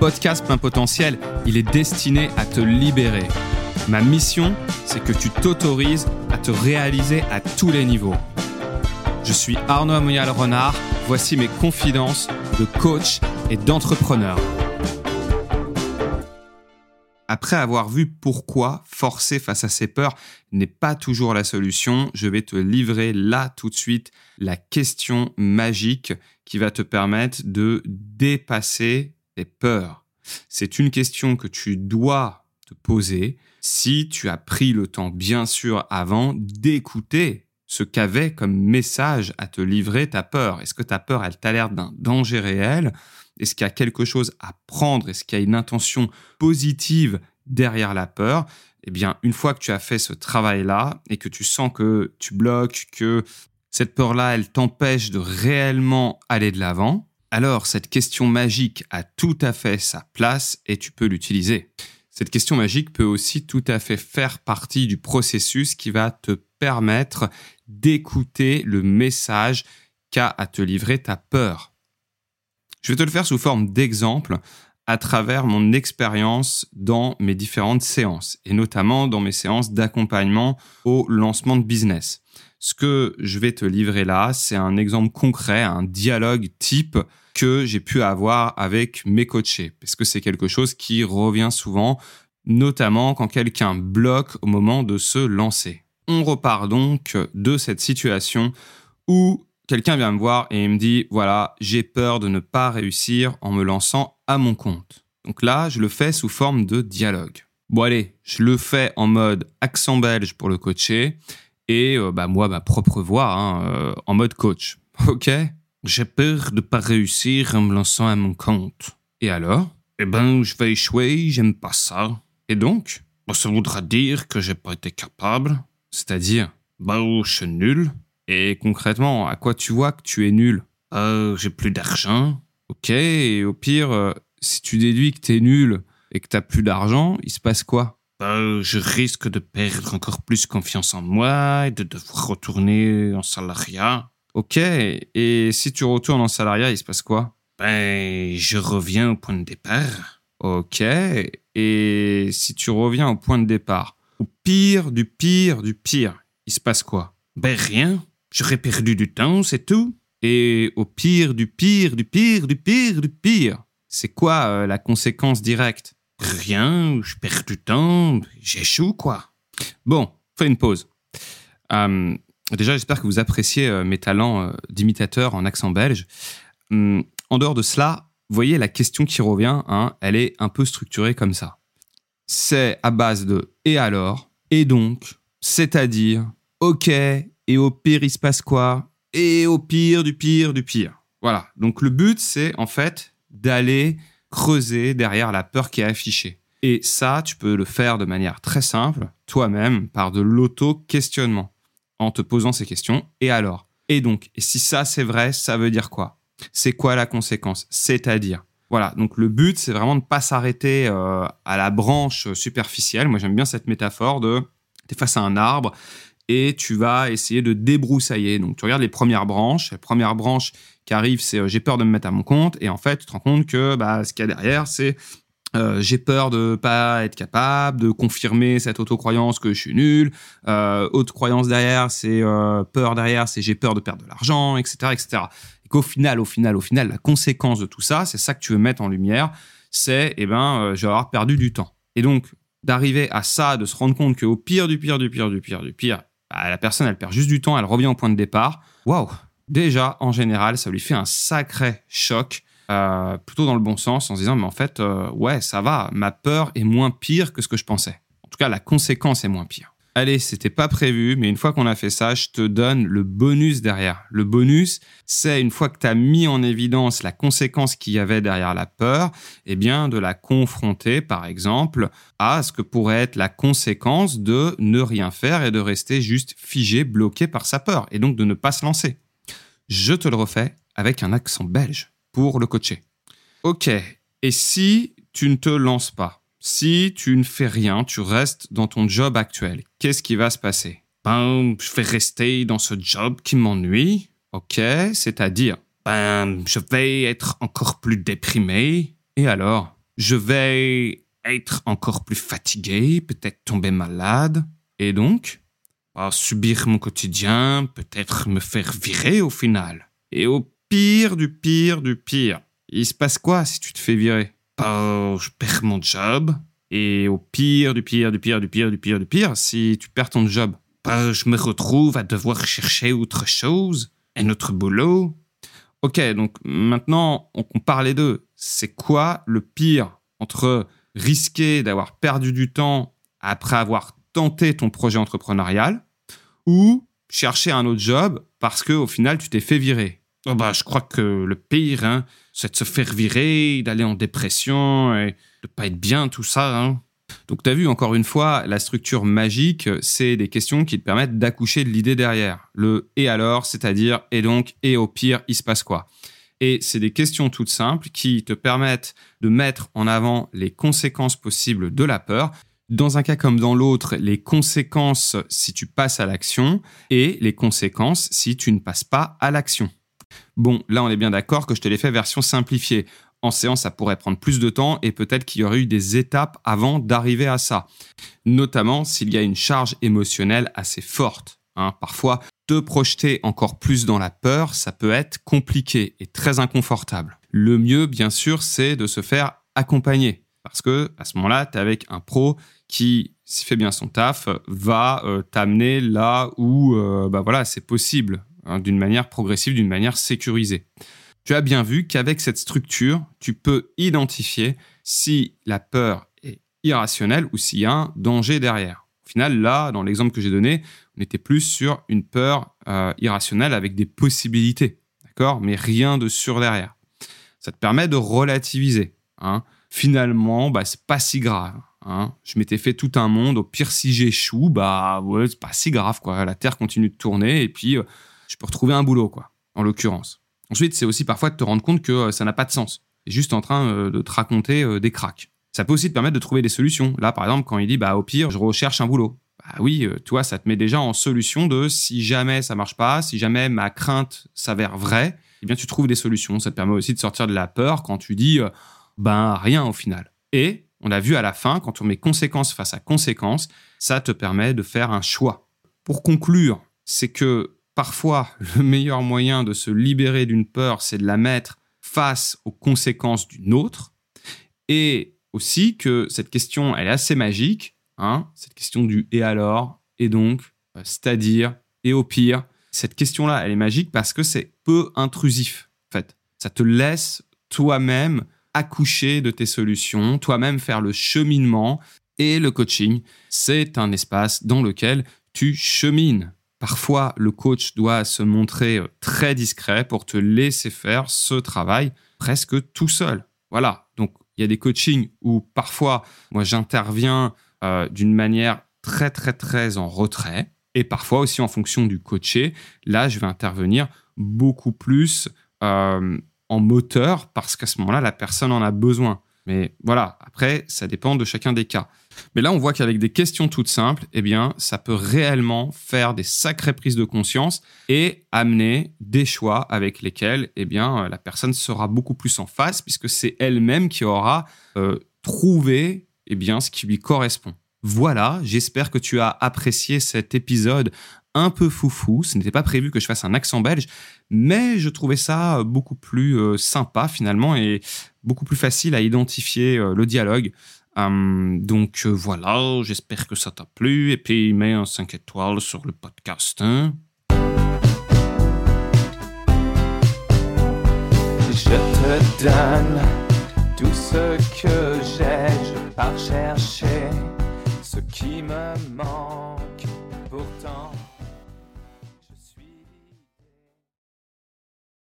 podcast Plein Potentiel, il est destiné à te libérer. Ma mission, c'est que tu t'autorises à te réaliser à tous les niveaux. Je suis Arnaud Amoyal-Renard, voici mes confidences de coach et d'entrepreneur. Après avoir vu pourquoi forcer face à ses peurs n'est pas toujours la solution, je vais te livrer là tout de suite la question magique qui va te permettre de dépasser tes peurs. C'est une question que tu dois te poser si tu as pris le temps, bien sûr, avant d'écouter ce qu'avait comme message à te livrer ta peur. Est-ce que ta peur, elle t'a l'air d'un danger réel? Est-ce qu'il y a quelque chose à prendre? Est-ce qu'il y a une intention positive derrière la peur? Eh bien, une fois que tu as fait ce travail-là et que tu sens que tu bloques, que cette peur-là, elle t'empêche de réellement aller de l'avant, alors cette question magique a tout à fait sa place et tu peux l'utiliser. Cette question magique peut aussi tout à fait faire partie du processus qui va te permettre d'écouter le message qu'a à te livrer ta peur. Je vais te le faire sous forme d'exemple à travers mon expérience dans mes différentes séances, et notamment dans mes séances d'accompagnement au lancement de business. Ce que je vais te livrer là, c'est un exemple concret, un dialogue type que j'ai pu avoir avec mes coachés, parce que c'est quelque chose qui revient souvent, notamment quand quelqu'un bloque au moment de se lancer. On repart donc de cette situation où quelqu'un vient me voir et il me dit, voilà, j'ai peur de ne pas réussir en me lançant à mon compte. Donc là, je le fais sous forme de dialogue. Bon allez, je le fais en mode accent belge pour le coacher et euh, bah, moi, ma propre voix, hein, euh, en mode coach. Ok? J'ai peur de pas réussir en me lançant à mon compte. Et alors? Eh ben, je vais échouer, j'aime pas ça. Et donc? Ça voudra dire que j'ai pas été capable. C'est-à-dire, bah, je suis nul. Et concrètement, à quoi tu vois que tu es nul? Euh, J'ai plus d'argent. Ok, et au pire, si tu déduis que t'es nul et que t'as plus d'argent, il se passe quoi? Bah, je risque de perdre encore plus confiance en moi et de devoir retourner en salariat. Ok, et si tu retournes en salariat, il se passe quoi? Ben, je reviens au point de départ. Ok, et si tu reviens au point de départ, au pire du pire du pire, il se passe quoi? Ben rien, j'aurais perdu du temps, c'est tout. Et au pire du pire du pire du pire du pire, c'est quoi euh, la conséquence directe? Rien, je perds du temps, j'échoue, quoi. Bon, fais une pause. Euh, déjà, j'espère que vous appréciez euh, mes talents euh, d'imitateur en accent belge. Hum, en dehors de cela, voyez, la question qui revient, hein, elle est un peu structurée comme ça. C'est à base de et alors, et donc, c'est-à-dire, ok, et au pire, il se passe quoi? Et au pire, du pire, du pire. Voilà. Donc, le but, c'est en fait d'aller creuser derrière la peur qui est affichée. Et ça, tu peux le faire de manière très simple, toi-même, par de l'auto-questionnement, en te posant ces questions. Et alors? Et donc, et si ça c'est vrai, ça veut dire quoi? C'est quoi la conséquence? C'est-à-dire? Voilà, donc le but, c'est vraiment de ne pas s'arrêter euh, à la branche superficielle. Moi, j'aime bien cette métaphore de tu es face à un arbre et tu vas essayer de débroussailler. Donc, tu regardes les premières branches. Les premières branches qui arrivent, c'est euh, j'ai peur de me mettre à mon compte. Et en fait, tu te rends compte que bah, ce qu'il y a derrière, c'est euh, j'ai peur de pas être capable de confirmer cette autocroyance que je suis nul. Euh, autre croyance derrière, c'est euh, peur derrière, c'est j'ai peur de perdre de l'argent, etc., etc. Et qu'au final, au final, au final, la conséquence de tout ça, c'est ça que tu veux mettre en lumière, c'est eh ben, je vais avoir perdu du temps. Et donc d'arriver à ça, de se rendre compte qu'au pire du pire du pire du pire du pire, bah, la personne, elle perd juste du temps, elle revient au point de départ. Waouh Déjà, en général, ça lui fait un sacré choc, euh, plutôt dans le bon sens, en se disant, mais en fait, euh, ouais, ça va, ma peur est moins pire que ce que je pensais. En tout cas, la conséquence est moins pire. Allez, c'était pas prévu, mais une fois qu'on a fait ça, je te donne le bonus derrière. Le bonus, c'est une fois que tu as mis en évidence la conséquence qu'il y avait derrière la peur, eh bien, de la confronter, par exemple, à ce que pourrait être la conséquence de ne rien faire et de rester juste figé, bloqué par sa peur, et donc de ne pas se lancer. Je te le refais avec un accent belge pour le coacher. Ok, et si tu ne te lances pas si tu ne fais rien, tu restes dans ton job actuel, qu'est-ce qui va se passer? Ben, je vais rester dans ce job qui m'ennuie. Ok, c'est-à-dire Ben, je vais être encore plus déprimé. Et alors je vais être encore plus fatigué, peut-être tomber malade, et donc subir mon quotidien, peut-être me faire virer au final. Et au pire du pire du pire, il se passe quoi si tu te fais virer? Bah, Je perds mon job. Et au pire du pire du pire du pire du pire du pire, si tu perds ton job, bah, je me retrouve à devoir chercher autre chose, un autre boulot. Ok, donc maintenant on compare les deux. C'est quoi le pire entre risquer d'avoir perdu du temps après avoir tenté ton projet entrepreneurial ou chercher un autre job parce que au final tu t'es fait virer. Oh bah, je crois que le pire, hein, c'est de se faire virer, d'aller en dépression et de pas être bien, tout ça. Hein. Donc tu as vu encore une fois, la structure magique, c'est des questions qui te permettent d'accoucher de l'idée derrière. Le et alors, c'est-à-dire et donc et au pire, il se passe quoi? Et c'est des questions toutes simples qui te permettent de mettre en avant les conséquences possibles de la peur dans un cas comme dans l'autre, les conséquences si tu passes à l'action et les conséquences si tu ne passes pas à l'action. Bon, là on est bien d'accord que je te l'ai fait version simplifiée. En séance, ça pourrait prendre plus de temps et peut-être qu'il y aurait eu des étapes avant d'arriver à ça. Notamment s'il y a une charge émotionnelle assez forte. Hein. Parfois, te projeter encore plus dans la peur, ça peut être compliqué et très inconfortable. Le mieux, bien sûr, c'est de se faire accompagner. Parce que à ce moment-là, tu es avec un pro qui, s'il fait bien son taf, va euh, t'amener là où euh, bah voilà, c'est possible, hein, d'une manière progressive, d'une manière sécurisée. Tu as bien vu qu'avec cette structure, tu peux identifier si la peur est irrationnelle ou s'il y a un danger derrière. Au final, là, dans l'exemple que j'ai donné, on était plus sur une peur euh, irrationnelle avec des possibilités, d'accord? Mais rien de sûr derrière. Ça te permet de relativiser. Hein finalement, bah, c'est pas si grave. Hein. Je m'étais fait tout un monde. Au pire, si j'échoue, bah ouais, c'est pas si grave, quoi. La Terre continue de tourner et puis euh, je peux retrouver un boulot, quoi. En l'occurrence. Ensuite, c'est aussi parfois de te rendre compte que euh, ça n'a pas de sens. Juste en train euh, de te raconter des cracks. Ça peut aussi te permettre de trouver des solutions. Là, par exemple, quand il dit, bah au pire, je recherche un boulot. Bah oui, toi, ça te met déjà en solution de si jamais ça marche pas, si jamais ma crainte s'avère vraie, eh bien tu trouves des solutions. Ça te permet aussi de sortir de la peur quand tu dis ben rien au final. Et on a vu à la fin, quand on met conséquence face à conséquence, ça te permet de faire un choix. Pour conclure, c'est que parfois le meilleur moyen de se libérer d'une peur, c'est de la mettre face aux conséquences d'une autre. Et aussi que cette question, elle est assez magique, hein, cette question du et alors, et donc, euh, c'est-à-dire, et au pire. Cette question-là, elle est magique parce que c'est peu intrusif, en fait. Ça te laisse toi-même accoucher de tes solutions, toi-même faire le cheminement. Et le coaching, c'est un espace dans lequel tu chemines. Parfois, le coach doit se montrer euh, très discret pour te laisser faire ce travail presque tout seul. Voilà. Donc, il y a des coachings où parfois, moi, j'interviens euh, d'une manière très, très, très en retrait. Et parfois aussi en fonction du coaché, là, je vais intervenir beaucoup plus euh, en moteur parce qu'à ce moment-là, la personne en a besoin. Mais voilà, après, ça dépend de chacun des cas. Mais là, on voit qu'avec des questions toutes simples, eh bien, ça peut réellement faire des sacrées prises de conscience et amener des choix avec lesquels, eh bien, la personne sera beaucoup plus en face puisque c'est elle-même qui aura euh, trouvé, eh bien, ce qui lui correspond. Voilà, j'espère que tu as apprécié cet épisode un peu foufou. Ce n'était pas prévu que je fasse un accent belge, mais je trouvais ça beaucoup plus euh, sympa finalement et beaucoup plus facile à identifier euh, le dialogue. Hum, donc euh, voilà, j'espère que ça t'a plu et puis mets un 5 étoiles sur le podcast. Hein. Je te donne tout ce que j'ai, je pars chercher